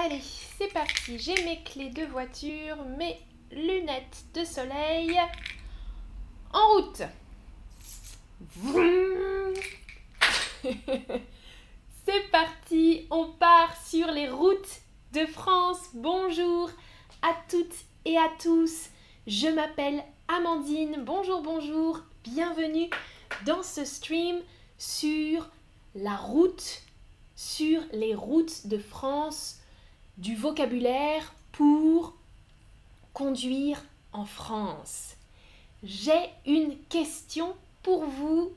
Allez, c'est parti. J'ai mes clés de voiture, mes lunettes de soleil. En route. c'est parti, on part sur les routes de France. Bonjour à toutes et à tous. Je m'appelle Amandine. Bonjour, bonjour. Bienvenue dans ce stream sur la route, sur les routes de France du vocabulaire pour conduire en France. J'ai une question pour vous.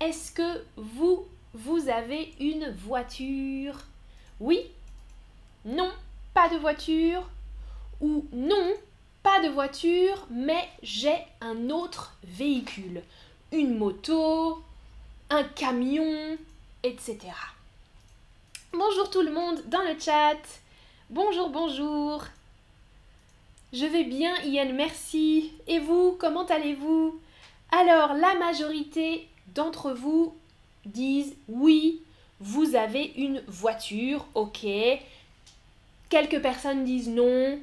Est-ce que vous, vous avez une voiture? Oui Non Pas de voiture Ou non Pas de voiture, mais j'ai un autre véhicule. Une moto, un camion, etc. Bonjour tout le monde dans le chat. Bonjour, bonjour. Je vais bien, Ian, merci. Et vous, comment allez-vous? Alors, la majorité d'entre vous disent oui, vous avez une voiture, ok. Quelques personnes disent non.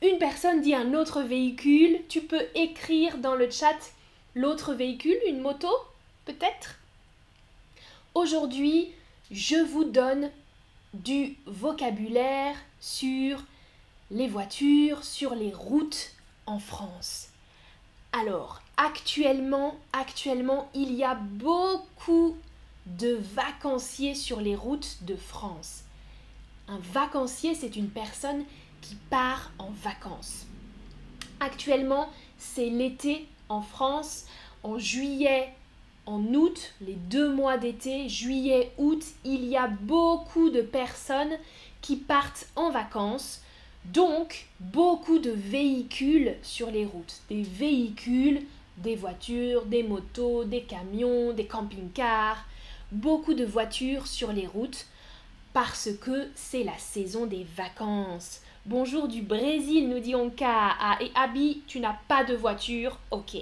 Une personne dit un autre véhicule. Tu peux écrire dans le chat l'autre véhicule, une moto, peut-être? Aujourd'hui, je vous donne du vocabulaire sur les voitures, sur les routes en France. Alors, actuellement, actuellement, il y a beaucoup de vacanciers sur les routes de France. Un vacancier, c'est une personne qui part en vacances. Actuellement, c'est l'été en France. En juillet, en août, les deux mois d'été, juillet, août, il y a beaucoup de personnes qui partent en vacances. Donc, beaucoup de véhicules sur les routes. Des véhicules, des voitures, des motos, des camions, des camping-cars. Beaucoup de voitures sur les routes parce que c'est la saison des vacances. Bonjour du Brésil, nous dit Onka. Ah, et Abby, tu n'as pas de voiture? Ok,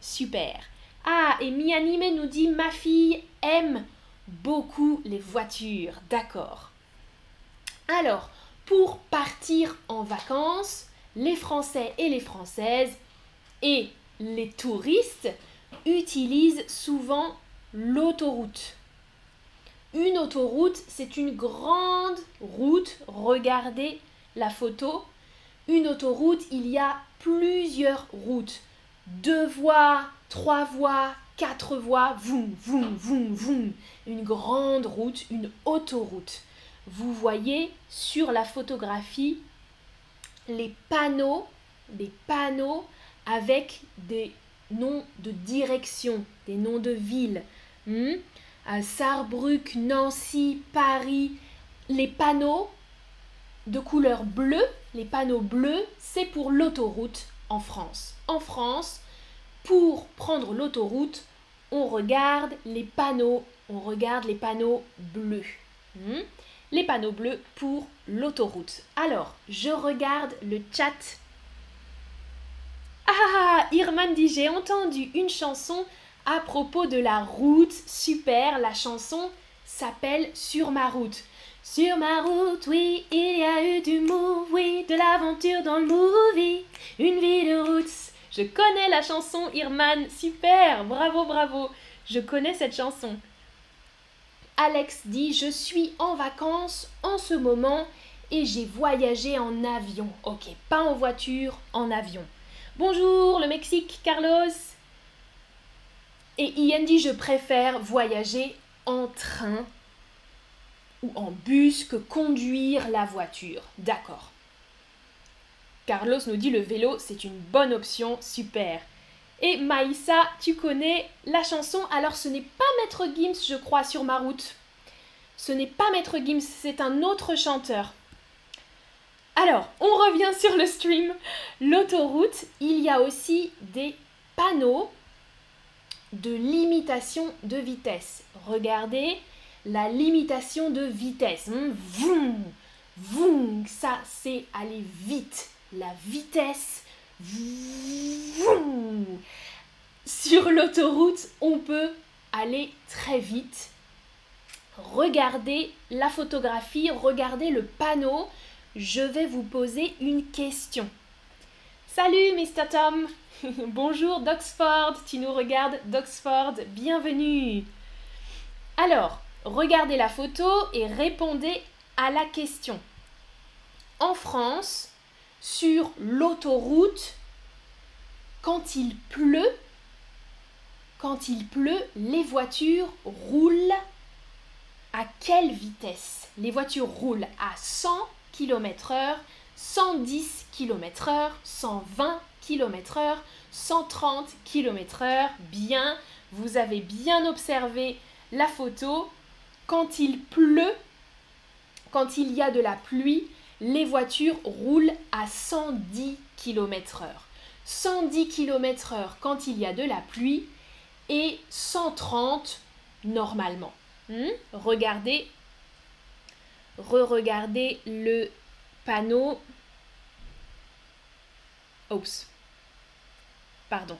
super. Ah, et Mianime nous dit Ma fille aime beaucoup les voitures. D'accord. Alors, pour partir en vacances, les Français et les Françaises et les touristes utilisent souvent l'autoroute. Une autoroute, c'est une grande route. Regardez la photo. Une autoroute, il y a plusieurs routes. Deux voies, trois voies, quatre voies, voum, voum, voum, voum. Une grande route, une autoroute. Vous voyez sur la photographie les panneaux, des panneaux avec des noms de direction, des noms de villes. Hmm? Nancy, Paris, les panneaux de couleur bleue, les panneaux bleus, c'est pour l'autoroute en France. En France, pour prendre l'autoroute, on regarde les panneaux, on regarde les panneaux bleus. Hmm? Les panneaux bleus pour l'autoroute. Alors, je regarde le chat. Ah, Irman dit j'ai entendu une chanson à propos de la route. Super, la chanson s'appelle Sur ma route. Sur ma route, oui, il y a eu du move, oui, de l'aventure dans le movie. Une vie de route je connais la chanson Irman, super, bravo, bravo. Je connais cette chanson. Alex dit Je suis en vacances en ce moment et j'ai voyagé en avion. Ok, pas en voiture, en avion. Bonjour le Mexique, Carlos. Et Ian dit Je préfère voyager en train ou en bus que conduire la voiture. D'accord. Carlos nous dit le vélo, c'est une bonne option, super. Et Maïssa, tu connais la chanson, alors ce n'est pas Maître Gims, je crois, sur ma route. Ce n'est pas Maître Gims, c'est un autre chanteur. Alors, on revient sur le stream. L'autoroute, il y a aussi des panneaux de limitation de vitesse. Regardez la limitation de vitesse. Vroom, vroom, ça c'est aller vite la vitesse. Sur l'autoroute, on peut aller très vite. regardez la photographie, regardez le panneau. Je vais vous poser une question. Salut Mr. Tom Bonjour d'Oxford, tu nous regardes d'Oxford, bienvenue Alors, regardez la photo et répondez à la question. En France, sur l'autoroute, quand il pleut, quand il pleut, les voitures roulent à quelle vitesse? Les voitures roulent à 100 km/h, 110 km/h, 120 km/h, 130 km/h. Bien, vous avez bien observé la photo. Quand il pleut, quand il y a de la pluie, les voitures roulent à 110 km/h. 110 km/h quand il y a de la pluie et 130 normalement. Hmm? Regardez, re-regardez le panneau. Oups. Pardon.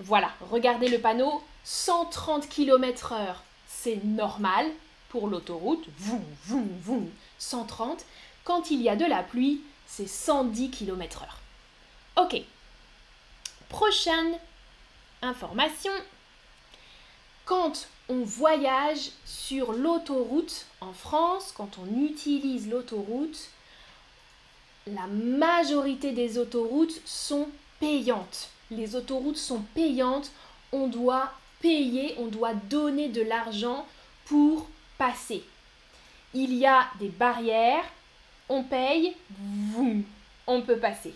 Voilà, regardez le panneau. 130 km/h, c'est normal pour l'autoroute. Vous, vous, vous, 130. Quand il y a de la pluie, c'est 110 km/h. Ok. Prochaine information. Quand on voyage sur l'autoroute en France, quand on utilise l'autoroute, la majorité des autoroutes sont payantes. Les autoroutes sont payantes. On doit payer, on doit donner de l'argent pour passer. Il y a des barrières, on paye, on peut passer.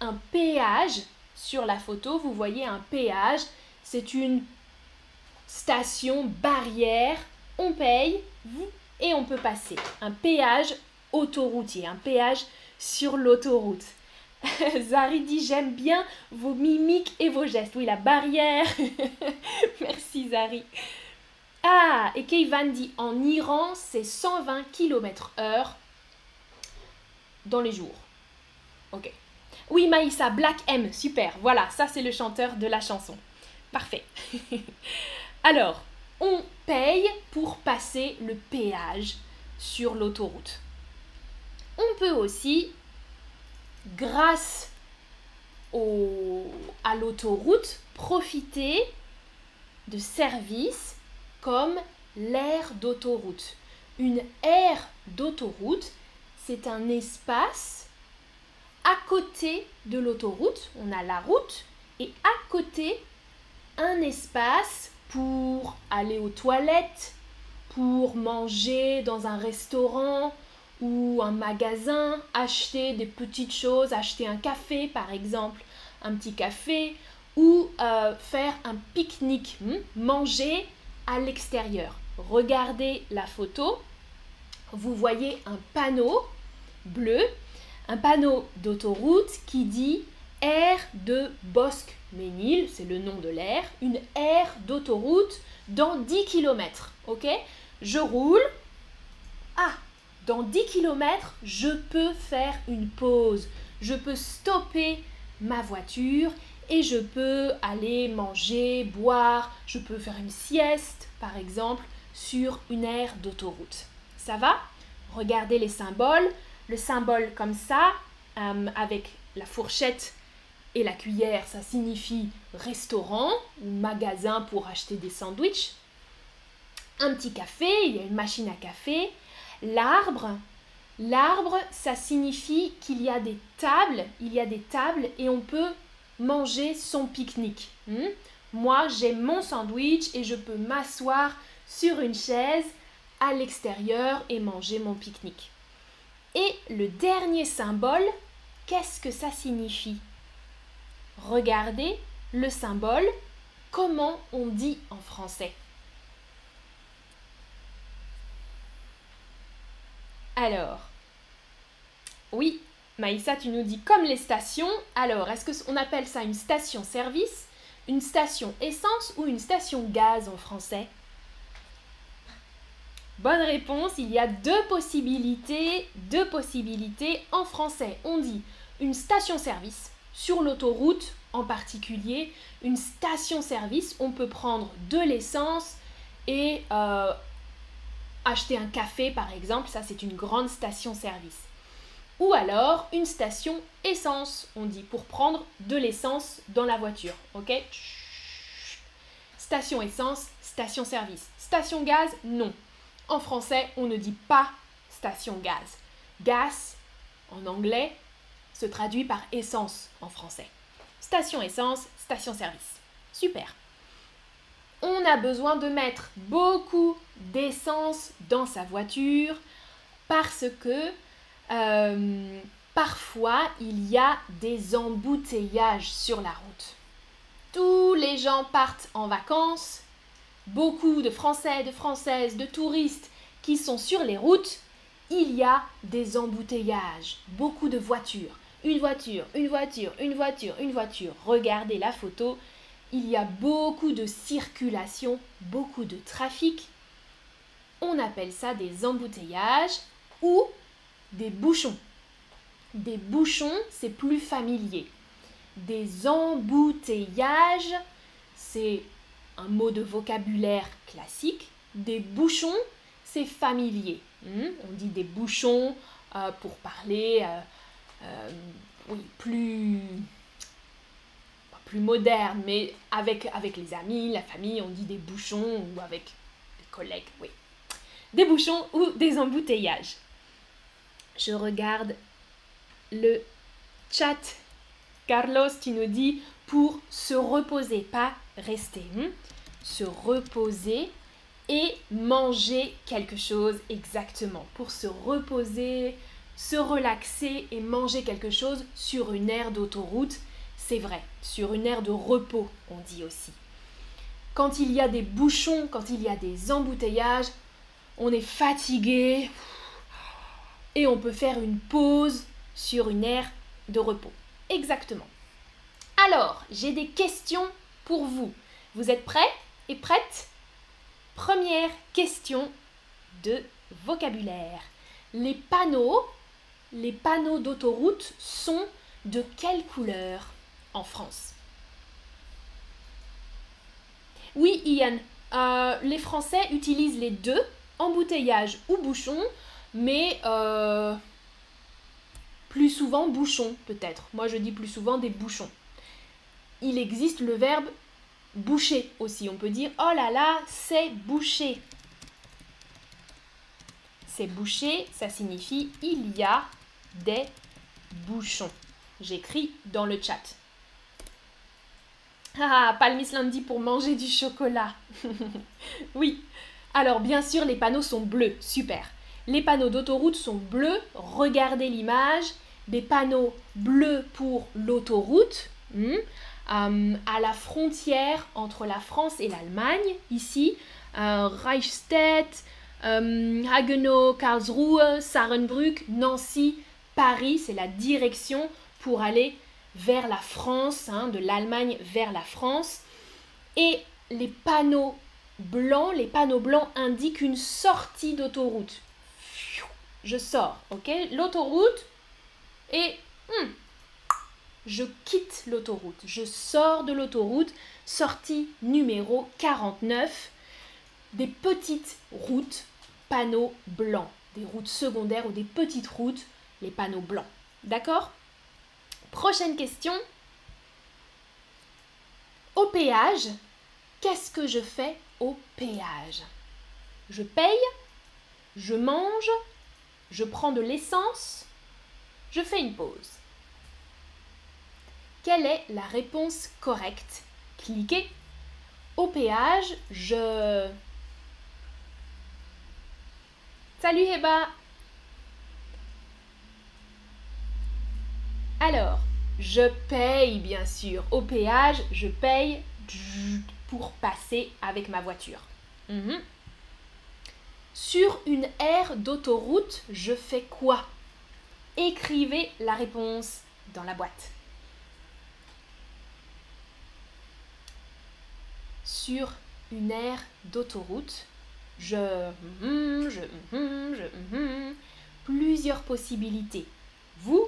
Un péage, sur la photo, vous voyez un péage, c'est une station barrière, on paye et on peut passer. Un péage autoroutier, un péage sur l'autoroute. Zari dit j'aime bien vos mimiques et vos gestes. Oui, la barrière. Merci Zari. Ah, et Keivan dit en Iran, c'est 120 km heure dans les jours. Ok. Oui, Maïssa, Black M, super. Voilà, ça c'est le chanteur de la chanson. Parfait. Alors, on paye pour passer le péage sur l'autoroute. On peut aussi, grâce à l'autoroute, profiter de services comme l'aire d'autoroute. Une aire d'autoroute, c'est un espace à côté de l'autoroute. On a la route et à côté, un espace pour aller aux toilettes, pour manger dans un restaurant ou un magasin, acheter des petites choses, acheter un café par exemple, un petit café, ou euh, faire un pique-nique, hmm, manger l'extérieur. Regardez la photo, vous voyez un panneau bleu, un panneau d'autoroute qui dit aire de Bosque-Ménil, c'est le nom de l'aire, une aire d'autoroute dans 10 km. Ok? Je roule. Ah, dans 10 km, je peux faire une pause. Je peux stopper ma voiture et je peux aller manger, boire, je peux faire une sieste par exemple sur une aire d'autoroute. Ça va? Regardez les symboles. Le symbole comme ça, euh, avec la fourchette et la cuillère, ça signifie restaurant ou magasin pour acheter des sandwichs. Un petit café, il y a une machine à café. L'arbre, l'arbre, ça signifie qu'il y a des tables, il y a des tables et on peut manger son pique-nique. Hmm? Moi, j'ai mon sandwich et je peux m'asseoir sur une chaise à l'extérieur et manger mon pique-nique. Et le dernier symbole, qu'est-ce que ça signifie? Regardez le symbole, comment on dit en français Alors, oui, Maïssa, tu nous dis comme les stations. Alors, est-ce qu'on appelle ça une station-service, une station essence ou une station gaz en français? Bonne réponse, il y a deux possibilités, deux possibilités en français. On dit une station-service sur l'autoroute en particulier une station-service. On peut prendre de l'essence et euh, acheter un café par exemple. Ça, c'est une grande station-service. Ou alors une station essence, on dit, pour prendre de l'essence dans la voiture. Ok? Station essence, station service. Station gaz, non. En français, on ne dit pas station gaz. Gas, en anglais, se traduit par essence en français. Station essence, station service. Super. On a besoin de mettre beaucoup d'essence dans sa voiture parce que euh, parfois il y a des embouteillages sur la route. Tous les gens partent en vacances, beaucoup de Français, de Françaises, de touristes qui sont sur les routes, il y a des embouteillages, beaucoup de voitures. Une voiture, une voiture, une voiture, une voiture. Regardez la photo. Il y a beaucoup de circulation, beaucoup de trafic. On appelle ça des embouteillages ou des bouchons. Des bouchons, c'est plus familier. Des embouteillages, c'est un mot de vocabulaire classique. Des bouchons, c'est familier. Hmm? On dit des bouchons euh, pour parler euh, euh, oui, plus plus moderne, mais avec, avec les amis, la famille, on dit des bouchons ou avec des collègues, oui. Des bouchons ou des embouteillages. Je regarde le chat. Carlos, tu nous dis pour se reposer, pas rester. Hmm? Se reposer et manger quelque chose exactement. Pour se reposer, se relaxer et manger quelque chose sur une aire d'autoroute, c'est vrai, sur une aire de repos, on dit aussi. Quand il y a des bouchons, quand il y a des embouteillages, on est fatigué, et on peut faire une pause sur une aire de repos. Exactement. Alors, j'ai des questions pour vous. Vous êtes prêts et prêtes? Première question de vocabulaire. Les panneaux, les d'autoroute sont de quelle couleur en France? Oui, Ian, euh, les Français utilisent les deux, embouteillage ou bouchon, mais euh, plus souvent bouchon peut-être. Moi je dis plus souvent des bouchons. Il existe le verbe boucher aussi. On peut dire oh là là, c'est bouché. C'est bouché, ça signifie il y a des bouchons. J'écris dans le chat. Ah, Palmis lundi pour manger du chocolat. oui. Alors bien sûr, les panneaux sont bleus. Super. Les panneaux d'autoroute sont bleus. Regardez l'image. Des panneaux bleus pour l'autoroute. Hmm. Euh, à la frontière entre la France et l'Allemagne, ici, euh, Reichstätt, euh, Karlsruhe, Sarenbrück, Nancy, Paris, c'est la direction pour aller vers la France, hein, de l'Allemagne vers la France. Et les panneaux blancs, les panneaux blancs indiquent une sortie d'autoroute je sors, ok? L'autoroute et hmm, je quitte l'autoroute. Je sors de l'autoroute, sortie numéro 49, des petites routes, panneaux blancs, des routes secondaires ou des petites routes, les panneaux blancs. D'accord? Prochaine question. Au péage, qu'est-ce que je fais au péage? Je paye Je mange je prends de l'essence, je fais une pause. Quelle est la réponse correcte? Cliquez. Au péage, je... Salut Heba Alors, je paye bien sûr. Au péage, je paye pour passer avec ma voiture. Mhm. Sur une aire d'autoroute, je fais quoi? Écrivez la réponse dans la boîte. Sur une aire d'autoroute, je, je, je, plusieurs possibilités. Vous,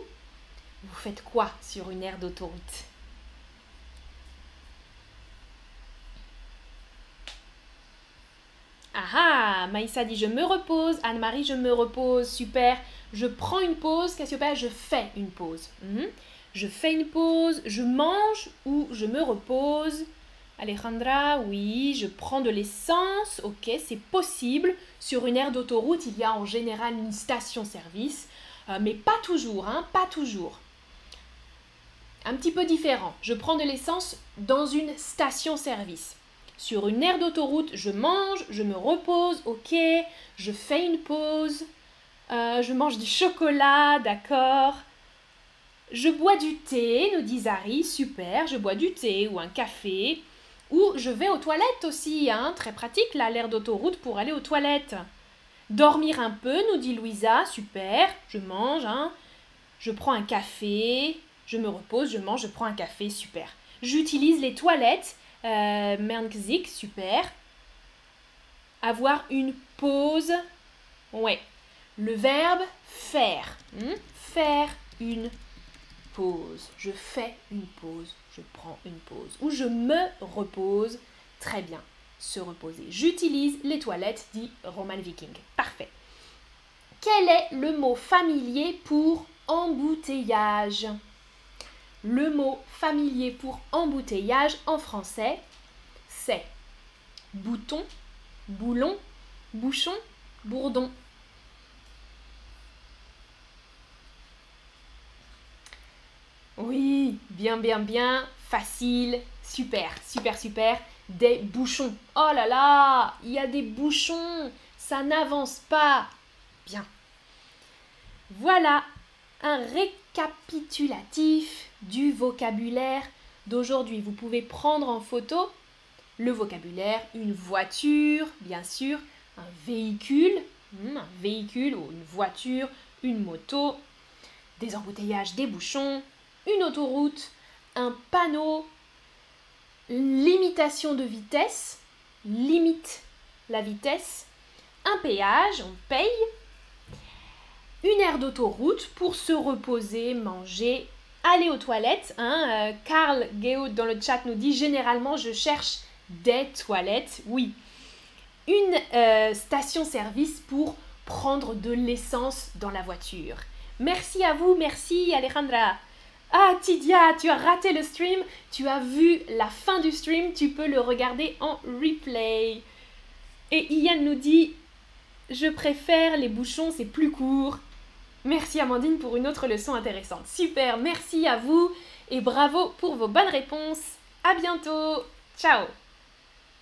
vous faites quoi sur une aire d'autoroute? Ah ah Maïssa dit je me repose. Anne-Marie, je me repose. Super. Je prends une pause. Cassiopeia, je fais une pause. Mhm. Je fais une pause. Je mange ou je me repose. Alejandra, oui, je prends de l'essence. Ok, c'est possible. Sur une aire d'autoroute, il y a en général une station-service. Euh, mais pas toujours, hein, pas toujours. Un petit peu différent. Je prends de l'essence dans une station-service. Sur une aire d'autoroute, je mange, je me repose, ok, je fais une pause, euh, je mange du chocolat, d'accord. Je bois du thé, nous dit Zari, super, je bois du thé ou un café. Ou je vais aux toilettes aussi, hein, très pratique là, l'air d'autoroute pour aller aux toilettes. Dormir un peu, nous dit Louisa, super, je mange, hein. Je prends un café, je me repose, je mange, je prends un café, super. J'utilise les toilettes euh, super. Avoir une pause. Ouais. Le verbe faire. Hmm? Faire une pause. Je fais une pause. Je prends une pause. Ou je me repose. Très bien. Se reposer. J'utilise les toilettes, dit Roman Viking. Parfait. Quel est le mot familier pour embouteillage? Le mot familier pour embouteillage en français, c'est bouton, boulon, bouchon, bourdon. Oui, bien, bien, bien, facile, super, super, super. Des bouchons. Oh là là, il y a des bouchons, ça n'avance pas. Bien. Voilà un récapitulatif du vocabulaire d'aujourd'hui. Vous pouvez prendre en photo le vocabulaire, une voiture, bien sûr, un véhicule, hmm, un véhicule ou une voiture, une moto, des embouteillages, des bouchons, une autoroute, un panneau, limitation de vitesse, limite la vitesse, un péage, on paye, une aire d'autoroute pour se reposer, manger, aller aux toilettes. Hein. Karl Geo dans le chat nous dit généralement je cherche des toilettes. Oui. Une euh, station-service pour prendre de l'essence dans la voiture. Merci à vous, merci Alejandra. Ah Tidia, tu as raté le stream, tu as vu la fin du stream, tu peux le regarder en replay. Et Ian nous dit, je préfère les bouchons, c'est plus court. Merci Amandine pour une autre leçon intéressante. Super, merci à vous et bravo pour vos bonnes réponses. À bientôt. Ciao